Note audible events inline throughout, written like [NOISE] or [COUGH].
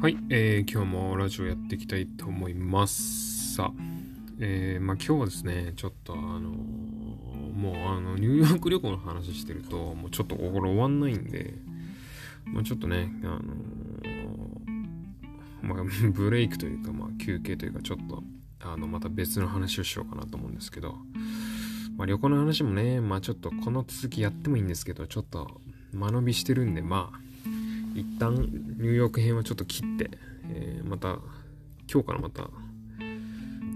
はい、えー今日もラジオやっていきたいと思います。さあ、えーまあ今日はですね、ちょっとあのーもうあの、ニューヨーク旅行の話してると、もうちょっとこれ終わんないんで、まあちょっとね、あのーまあ [LAUGHS] ブレイクというか、まあ休憩というか、ちょっと、あの、また別の話をしようかなと思うんですけど、まあ旅行の話もね、まあちょっとこの続きやってもいいんですけど、ちょっと間延びしてるんで、まあ、一旦ニューヨーク編はちょっと切って、えーまた今日からまた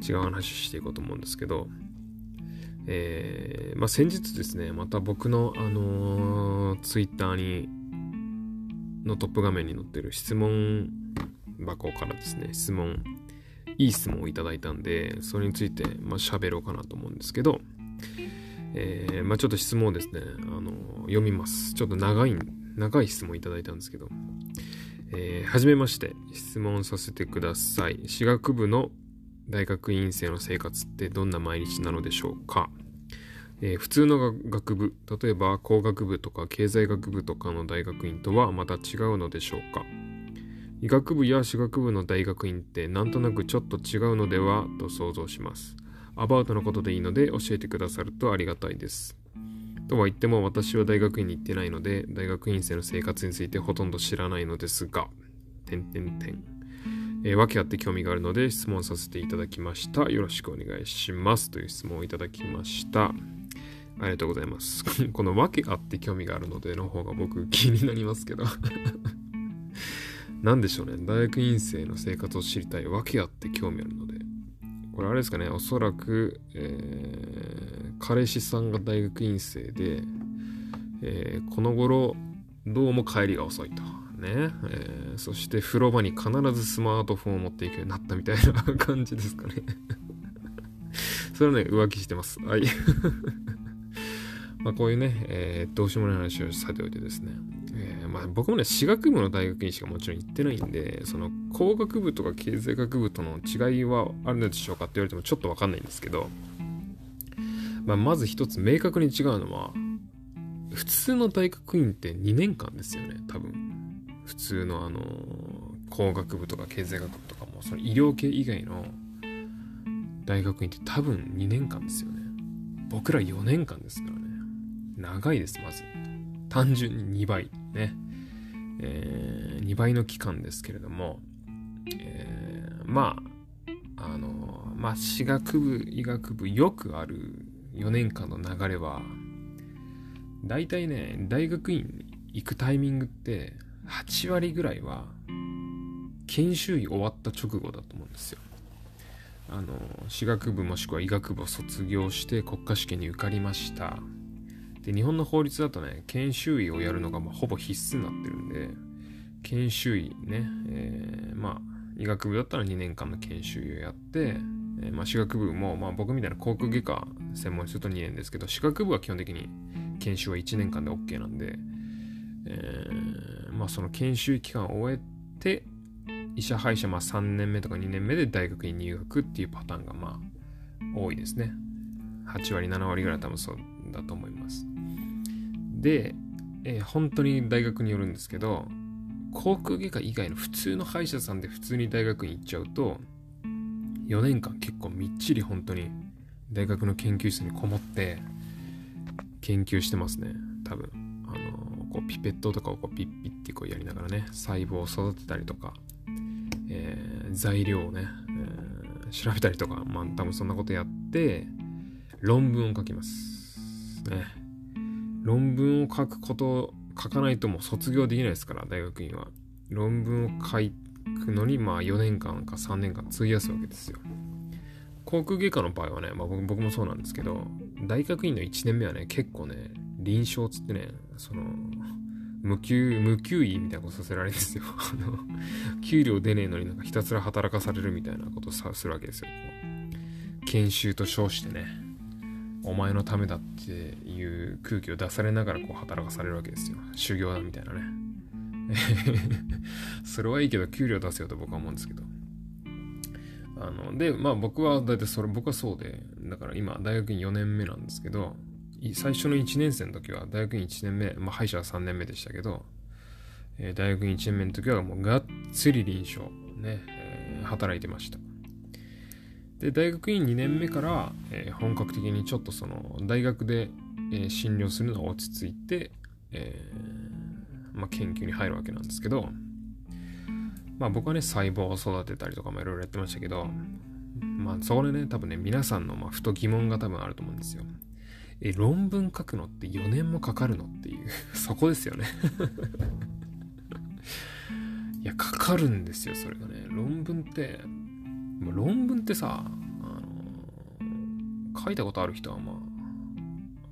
違う話していこうと思うんですけど、えーまあ、先日ですねまた僕の、あのツイッターにのトップ画面に載ってる質問箱からですね質問いい質問をいただいたんでそれについてまあ喋ろうかなと思うんですけど、えーまあ、ちょっと質問をですね、あの読みます。ちょっと長いん長い質問いただいたんですけど、えーはじめまして。質問させてください。私学部の大学院生の生活ってどんな毎日なのでしょうか、えー普通の学部。例えば工学部とか経済学部とかの大学院とはまた違うのでしょうか？医学部や私学部の大学院ってなんとなくちょっと違うのでは？と想像します。アバウトなことでいいので教えてくださるとありがたいです。とは言っても私は大学院に行ってないので大学院生の生活についてほとんど知らないのですが点点点えー、訳あって興味があるので質問させていただきました。よろしくお願いします。という質問をいただきました。ありがとうございます。[LAUGHS] この訳あって興味があるのでの方が僕気になりますけど。[LAUGHS] なんでしょうね。大学院生の生活を知りたい訳あって興味あるので。これあれですかね。おそらく、えー彼氏さんが大学院生で、えーこの頃、どうも帰りが遅いと。ね。えーそして風呂場に必ずスマートフォンを持っていくようになったみたいな感じですかね。[LAUGHS] それはね、浮気してます。はい。[LAUGHS] まあこういうね、えーどうしようもない話をさておいてですね。えーまあ僕もね、私学部の大学院しかもちろん行ってないんで、その工学部とか経済学部との違いはあるのでしょうかって言われてもちょっとわかんないんですけど、まあまず一つ明確に違うのは、普通の大学院って2年間ですよね、多分。普通のあの工学部とか経済学部とかもその医療系以外の大学院って多分2年間ですよね。僕ら4年間ですからね。長いですまず。単純に2倍ね、えー2倍の期間ですけれども、えーまああのまあ私学部医学部よくある4年間の流れは大体ね大学院に行くタイミングって8割ぐらいは研修医終わった直後だと思うんですよ。あの私学部もしくは医学部を卒業して国家試験に受かりました。で日本の法律だとね研修医をやるのがまほぼ必須になってるんで研修医ね、えーまあ医学部だったら2年間の研修医をやって、えーまあ、私学部も、まあ、僕みたいな航空外科専門にすると2年ですけど私学部は基本的に研修は1年間で OK なんで、えーまあ、その研修期間を終えて医者歯医者まあ3年目とか2年目で大学に入学っていうパターンがまあ多いですね。8割7割ぐらい多分そうだと思います。で、えー本当に大学によるんですけど航空外科以外の普通の歯医者さんで普通に大学に行っちゃうと4年間結構みっちり本当に大学の研究室にこもって研究してますね。多分。あのこうピペットとかをこうピッピッてこうやりながらね細胞を育てたりとか、えー材料をね、えー調べたりとかまあ多分そんなことやって論文を書きますね。論文を書くこと書かないともう卒業できないですから大学院は。論文を書いくのにまあ4年間か3年間費やすわけですよ。航空外科の場合はね、まあ、僕もそうなんですけど大学院の1年目はね結構ね臨床つってねその無給無給医みたいなことさせられるんですよ。[LAUGHS] あの給料出ねえのになんかひたすら働かされるみたいなことさするわけですよ。研修と称してねお前のためだっていう空気を出されながらこう働かされるわけですよ。修行だみたいなね。[LAUGHS] それはいいけど給料出せよと僕は思うんですけどあのでまあ僕は大体それ僕はそうでだから今大学院4年目なんですけど最初の1年生の時は大学院1年目、まあ、歯医者は3年目でしたけど、えー、大学院1年目の時はもうがっつり臨床ね、えー、働いてました。で、大学院2年目から、えー、本格的にちょっとその大学で、え、診療するのが落ち着いて、えー、まあ、研究に入るわけなんですけど、まあ僕はね、細胞を育てたりとかもいろいろやってましたけど、まあそこでね、多分ね、皆さんのまあふと疑問が多分あると思うんですよ。え、論文書くのって4年もかかるのっていう、[LAUGHS] そこですよね [LAUGHS] いや、かかるんですよ、それがね。論文って、まあ、論文ってさ、あの、書いたことある人はま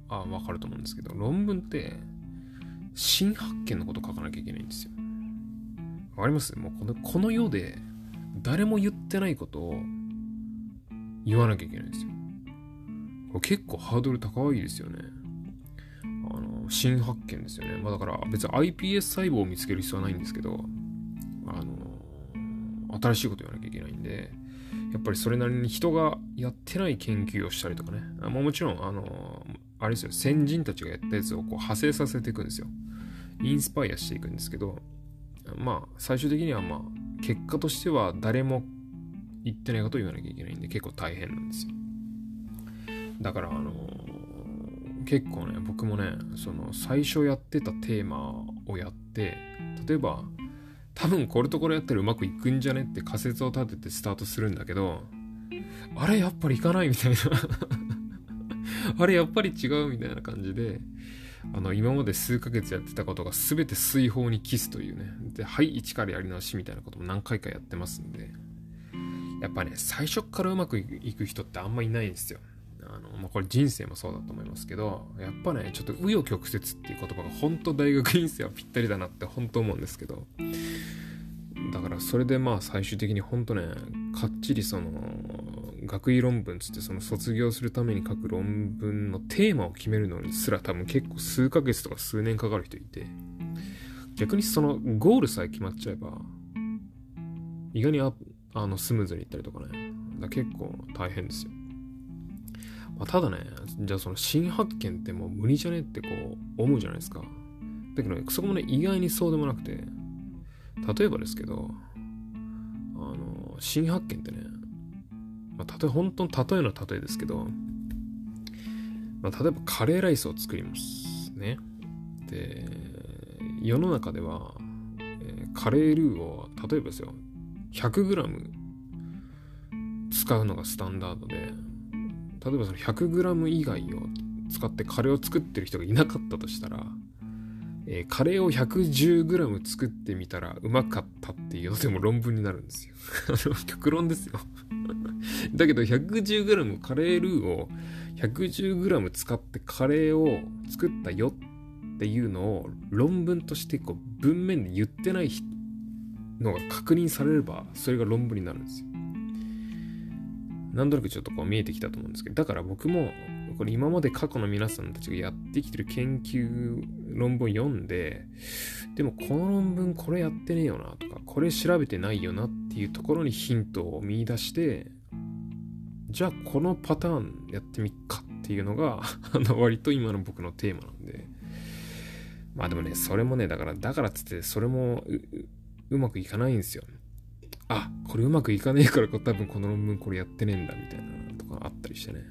あ、あ、わかると思うんですけど、論文って、新発見のこと書かなきゃいけないんですよ。わかります？もうこの、この世で、誰も言ってないことを言わなきゃいけないんですよ。これ結構ハードル高いですよね。あの、新発見ですよね。まあだから別に iPS 細胞を見つける必要はないんですけど、あの、新しいこと言わなきゃいけないんで、やっぱりそれなりに人がやってない研究をしたりとかね。まあ、もちろん、あの、あれですよ、先人たちがやったやつをこう派生させていくんですよ。インスパイアしていくんですけど、まあ、最終的にはまあ、結果としては誰も言ってないことを言わなきゃいけないんで結構大変なんですよ。だから、あのー、結構ね、僕もね、その最初やってたテーマをやって、例えば、多分これとこれやったらうまくいくんじゃねって仮説を立ててスタートするんだけど、あれやっぱりいかないみたいな [LAUGHS] [LAUGHS] あれやっぱり違うみたいな感じで、あの、今まで数ヶ月やってたことが全て水泡にキスというね、で、はい、一からやり直しみたいなことも何回かやってますんで、やっぱね、最初からうまくいく人ってあんまいないんですよ。あの、まあ、これ人生もそうだと思いますけど、やっぱね、ちょっと紆余曲折っていう言葉が本当大学院生はぴったりだなって本当思うんですけど、だからそれでまあ最終的に本当ね、かっちりその、学位論文つってその卒業するために書く論文のテーマを決めるのにすら多分結構数ヶ月とか数年かかる人いて、逆にそのゴールさえ決まっちゃえば、意外にああのスムーズにいったりとかね、だ結構大変ですよ。まあ、ただね、じゃあその新発見ってもう無理じゃねってこう思うじゃないですか。だけどね、そこもね、意外にそうでもなくて、例えばですけど、あの、新発見ってね、まあ、例え本当の例えの例えですけど、まあ、例えばカレーライスを作りますね。で、世の中では、えー、カレールーを、例えばですよ、100g 使うのがスタンダードで、例えばその 100g 以外を使ってカレーを作ってる人がいなかったとしたら、えー、カレーを 110g 作ってみたらうまかったっていうのでも論文になるんですよ。[LAUGHS] 極論ですよだけど 110g カレールーを 110g 使ってカレーを作ったよっていうのを論文としてこう文面で言ってないのが確認されればそれが論文になるんですよ。なんとなくちょっとこう見えてきたと思うんですけどだから僕もこれ今まで過去の皆さんたちがやってきてる研究論文読んででもこの論文これやってねえよなとかこれ調べてないよなっていうところにヒントを見出してじゃあこのパターンやってみっかっていうのが [LAUGHS] あの割と今の僕のテーマなんでまあでもねそれもねだからだからっつってそれもうまくいかないんですよあこれうまくいかねえから多分この論文これやってねえんだみたいなとかあったりしてね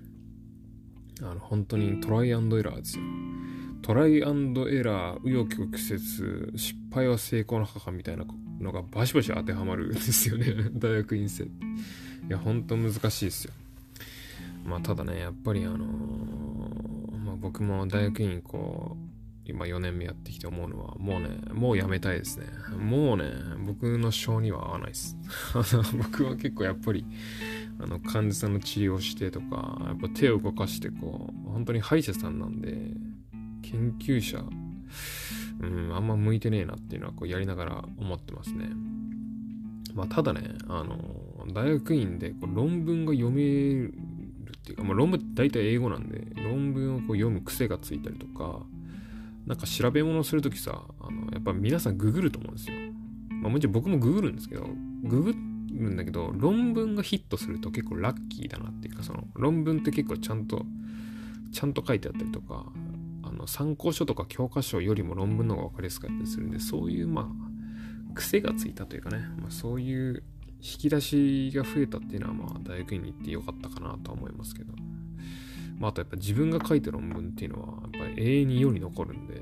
あの本当にトライアンドエラーですよトライアンドエラー、紆余曲折、失敗は成功の母みたいなのがバシバシ当てはまるんですよね。大学院生。いや、ほんと難しいですよ。まあ、ただね、やっぱりあのー、まあ、僕も大学院こう、今4年目やってきて思うのは、もうね、もうやめたいですね。もうね、僕の性には合わないです。[LAUGHS] 僕は結構やっぱり、あの、患者さんの治療してとか、やっぱ手を動かしてこう、本当に歯医者さんなんで、研究者、うん、あんま向いてねえなっていうのはこうやりながら思ってますね。まあ、ただね、あの、大学院でこう論文が読めるっていうか、まあ、論文って大体英語なんで、論文をこう読む癖がついたりとか、なんか調べ物するときさ、あの、やっぱ皆さんググると思うんですよ。まあもちろん僕もググるんですけど、ググるんだけど、論文がヒットすると結構ラッキーだなっていうか、その論文って結構ちゃんと、ちゃんと書いてあったりとか、あの参考書とか教科書よりも論文の方が分かりやすかったりするんで、そういうまあ、癖がついたというかね、まあ、そういう引き出しが増えたっていうのは、まあ、大学院に行ってよかったかなとは思いますけど、まあ、あとやっぱ自分が書いた論文っていうのは、やっぱ永遠に世に残るんで、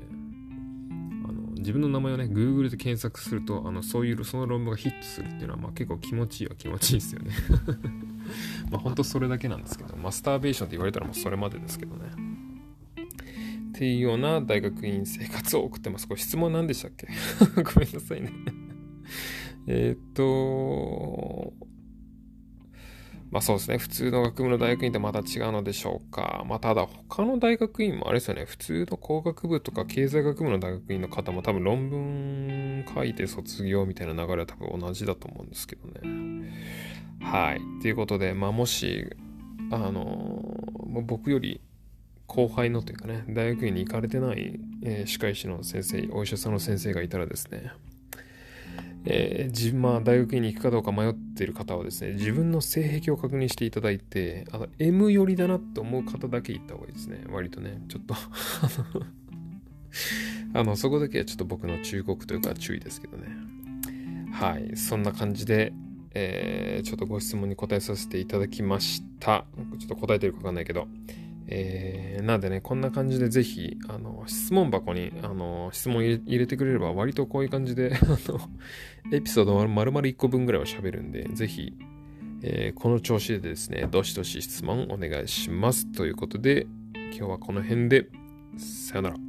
あの自分の名前をね、Google で検索すると、あのそういう、その論文がヒットするっていうのは、まあ、結構気持ちいいは気持ちいいですよね。[LAUGHS] まあ、本当それだけなんですけど、マスターベーションって言われたらもうそれまでですけどね。っていうような大学院生活を送ってます。これ質問何でしたっけ？[LAUGHS] ごめんなさいねえっと、まあそうですね。普通の学部の大学院とまた違うのでしょうか。まあただ他の大学院もあれですよね。普通の工学部とか経済学部の大学院の方も多分論文書いて卒業みたいな流れは多分同じだと思うんですけどね。はい。ということで、まあもし、あの、僕より後輩のというかね、大学院に行かれてない、えー、歯科医師の先生、お医者さんの先生がいたらですね、えー、自分、まあ、大学院に行くかどうか迷っている方はですね、自分の性癖を確認していただいて、あの、M 寄りだなと思う方だけ行った方がいいですね。割とね、ちょっと [LAUGHS] あの、そこだけはちょっと僕の忠告というか注意ですけどね。はい、そんな感じで、えー、ちょっとご質問に答えさせていただきました。ちょっと答えてるかわかんないけど、えー、なんでね、こんな感じでぜひ、あの、質問箱に、あの、質問入れてくれれば、割とこういう感じで、[LAUGHS] あの、エピソード丸々1個分ぐらいは喋るんで、ぜひ、えー、この調子でですね、どしどし質問お願いします。ということで、今日はこの辺で、さよなら。